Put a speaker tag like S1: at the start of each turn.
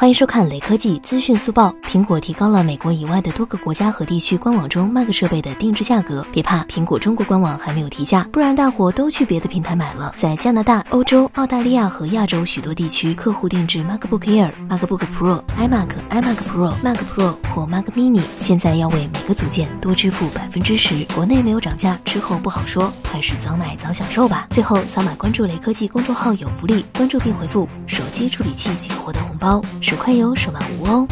S1: 欢迎收看雷科技资讯速报。苹果提高了美国以外的多个国家和地区官网中 Mac 设备的定制价格。别怕，苹果中国官网还没有提价，不然大伙都去别的平台买了。在加拿大、欧洲、澳大利亚和亚洲许多地区，客户定制 MacBook Air、MacBook Pro、iMac、iMac Pro、Mac Pro 或 Mac Mini，现在要为每个组件多支付百分之十。国内没有涨价，之后不好说，还是早买早享受吧。最后扫码关注雷科技公众号有福利，关注并回复“接处理器”即可获得红包。手快有，手慢无哦。